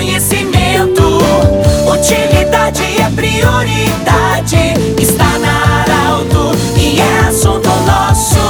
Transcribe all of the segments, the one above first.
conhecimento. Utilidade é prioridade. Está na Arauto e é assunto nosso.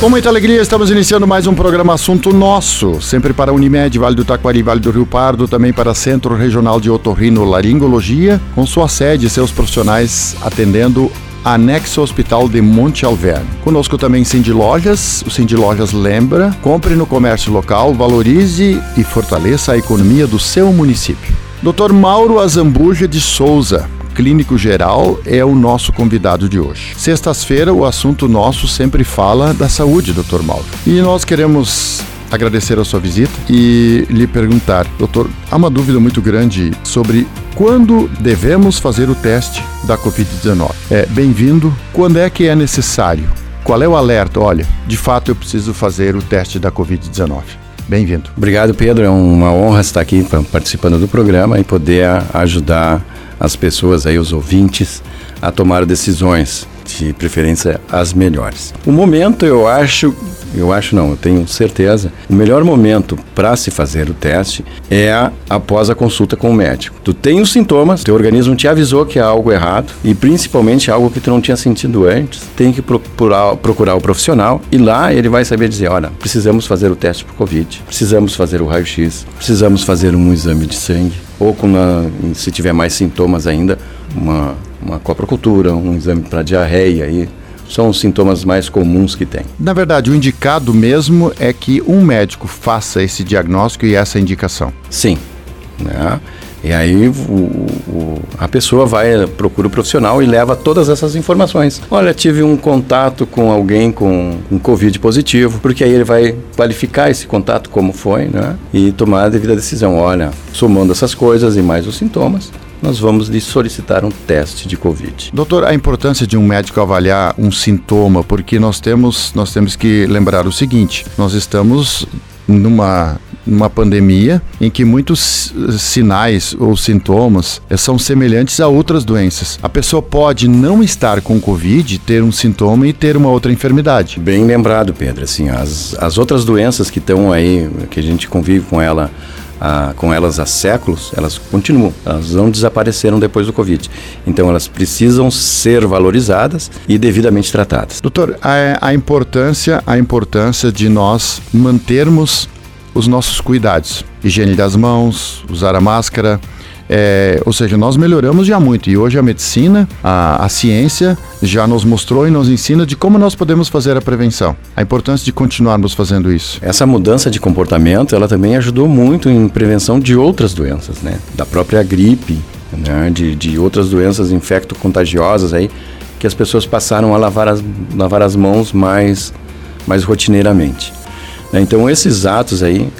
Com muita alegria, estamos iniciando mais um programa Assunto Nosso, sempre para Unimed, Vale do Taquari, Vale do Rio Pardo, também para Centro Regional de Otorrino Laringologia, com sua sede e seus profissionais atendendo Anexo Hospital de Monte Alverne. Conosco também Cindy Lojas. O Cindy Lojas lembra: compre no comércio local, valorize e fortaleça a economia do seu município. Dr. Mauro Azambuja de Souza, clínico geral, é o nosso convidado de hoje. Sextas-feira, o assunto nosso sempre fala da saúde, Dr. Mauro. E nós queremos agradecer a sua visita e lhe perguntar, doutor, há uma dúvida muito grande sobre quando devemos fazer o teste da Covid-19. É, bem-vindo. Quando é que é necessário? Qual é o alerta? Olha, de fato eu preciso fazer o teste da Covid-19. Bem-vindo. Obrigado, Pedro. É uma honra estar aqui participando do programa e poder ajudar as pessoas aí, os ouvintes, a tomar decisões, de preferência as melhores. O momento, eu acho, eu acho não, eu tenho certeza, o melhor momento para se fazer o teste é após a consulta com o médico. Tu tem os sintomas, teu organismo te avisou que há algo errado e principalmente algo que tu não tinha sentido antes, tem que procurar, procurar o profissional e lá ele vai saber dizer, olha, precisamos fazer o teste para Covid, precisamos fazer o raio-x, precisamos fazer um exame de sangue ou uma, se tiver mais sintomas ainda, uma, uma coprocultura, um exame para diarreia e são os sintomas mais comuns que tem. Na verdade, o indicado mesmo é que um médico faça esse diagnóstico e essa indicação. Sim. Né? E aí o, o, a pessoa vai, procura o profissional e leva todas essas informações. Olha, tive um contato com alguém com Covid positivo, porque aí ele vai qualificar esse contato como foi, né? E tomar a devida decisão. Olha, somando essas coisas e mais os sintomas, nós vamos lhe solicitar um teste de Covid. Doutor, a importância de um médico avaliar um sintoma, porque nós temos, nós temos que lembrar o seguinte: nós estamos numa numa pandemia em que muitos sinais ou sintomas são semelhantes a outras doenças. A pessoa pode não estar com Covid, ter um sintoma e ter uma outra enfermidade. Bem lembrado, Pedro. Assim, as, as outras doenças que estão aí, que a gente convive com ela com elas há séculos, elas continuam, elas não desapareceram depois do Covid. Então elas precisam ser valorizadas e devidamente tratadas. Doutor, a, a importância, a importância de nós mantermos os nossos cuidados, higiene das mãos, usar a máscara, é, ou seja, nós melhoramos já muito e hoje a medicina, a, a, ciência já nos mostrou e nos ensina de como nós podemos fazer a prevenção. A importância de continuarmos fazendo isso. Essa mudança de comportamento, ela também ajudou muito em prevenção de outras doenças, né? Da própria gripe, né? de, de outras doenças infecto-contagiosas aí, que as pessoas passaram a lavar as, lavar as mãos mais, mais rotineiramente. Né? Então esses atos aí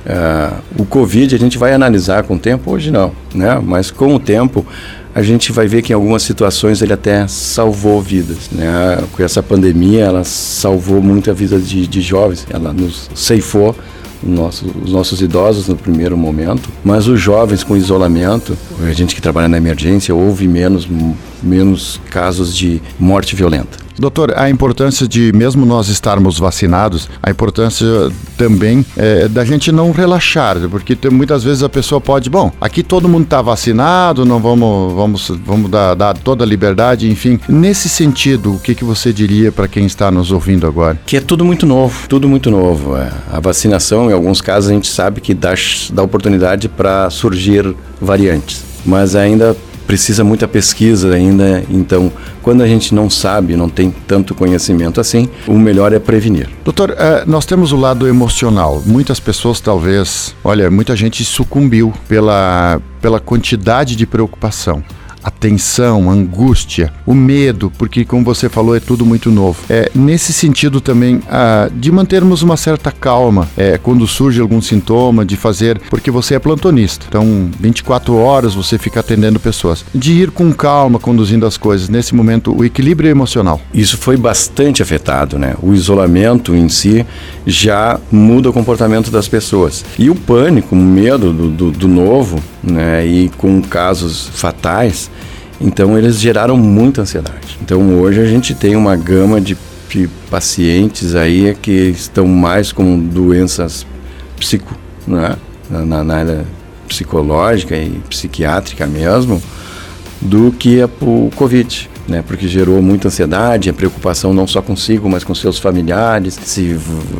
Uh, o Covid a gente vai analisar com o tempo, hoje não, né? Mas com o tempo a gente vai ver que em algumas situações ele até salvou vidas, né? Com essa pandemia ela salvou muito a vida de, de jovens, ela nos ceifou nosso, os nossos idosos no primeiro momento, mas os jovens com isolamento, a gente que trabalha na emergência, houve menos, menos casos de morte violenta. Doutor, a importância de, mesmo nós estarmos vacinados, a importância também é, da gente não relaxar, porque tem, muitas vezes a pessoa pode, bom, aqui todo mundo está vacinado, não vamos, vamos, vamos dar, dar, toda a liberdade, enfim. Nesse sentido, o que, que você diria para quem está nos ouvindo agora? Que é tudo muito novo, tudo muito novo. É. A vacinação, em alguns casos, a gente sabe que dá, dá oportunidade para surgir variantes, mas ainda precisa muita pesquisa ainda, então quando a gente não sabe, não tem tanto conhecimento assim, o melhor é prevenir. Doutor, uh, nós temos o lado emocional. Muitas pessoas talvez, olha, muita gente sucumbiu pela, pela quantidade de preocupação a tensão, a angústia, o medo, porque como você falou é tudo muito novo. É nesse sentido também de mantermos uma certa calma é, quando surge algum sintoma, de fazer, porque você é plantonista, então 24 horas você fica atendendo pessoas, de ir com calma conduzindo as coisas. Nesse momento o equilíbrio emocional. Isso foi bastante afetado, né? O isolamento em si já muda o comportamento das pessoas e o pânico, o medo do, do, do novo, né? E com casos fatais então eles geraram muita ansiedade. Então hoje a gente tem uma gama de, de pacientes aí que estão mais com doenças psico, né? na, na área psicológica e psiquiátrica mesmo, do que o Covid. Né, porque gerou muita ansiedade, a preocupação não só consigo, mas com seus familiares. Se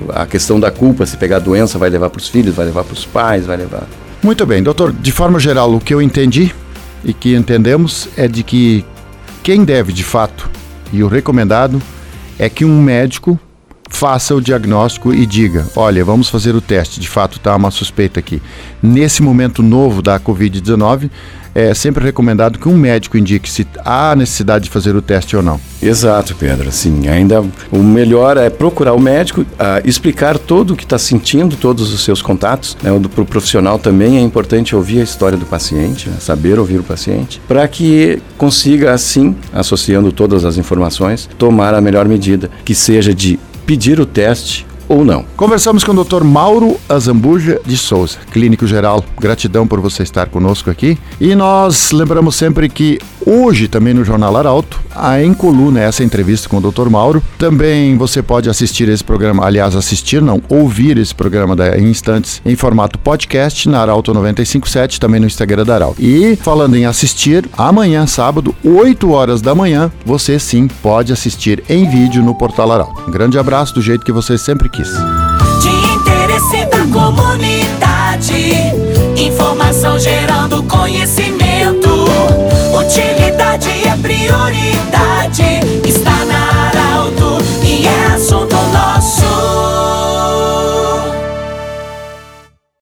a questão da culpa, se pegar a doença, vai levar para os filhos, vai levar para os pais, vai levar. Muito bem, doutor. De forma geral, o que eu entendi e que entendemos é de que quem deve, de fato, e o recomendado é que um médico faça o diagnóstico e diga: olha, vamos fazer o teste, de fato está uma suspeita aqui. Nesse momento novo da Covid-19, é sempre recomendado que um médico indique se há necessidade de fazer o teste ou não. Exato, Pedro. Sim, ainda o melhor é procurar o médico, uh, explicar todo o que está sentindo, todos os seus contatos. Né? Para o profissional também é importante ouvir a história do paciente, né? saber ouvir o paciente, para que consiga, assim, associando todas as informações, tomar a melhor medida, que seja de pedir o teste ou não. Conversamos com o Dr. Mauro Azambuja de Souza, clínico geral. Gratidão por você estar conosco aqui. E nós lembramos sempre que hoje também no Jornal Arauto, há em coluna essa entrevista com o Dr. Mauro. Também você pode assistir esse programa, aliás, assistir não, ouvir esse programa da, instantes em formato podcast na Arauto 957, também no Instagram da Arauto. E falando em assistir, amanhã, sábado, 8 horas da manhã, você sim pode assistir em vídeo no Portal Arauto. Um grande abraço do jeito que você sempre quis. De interesse da comunidade. prioridade.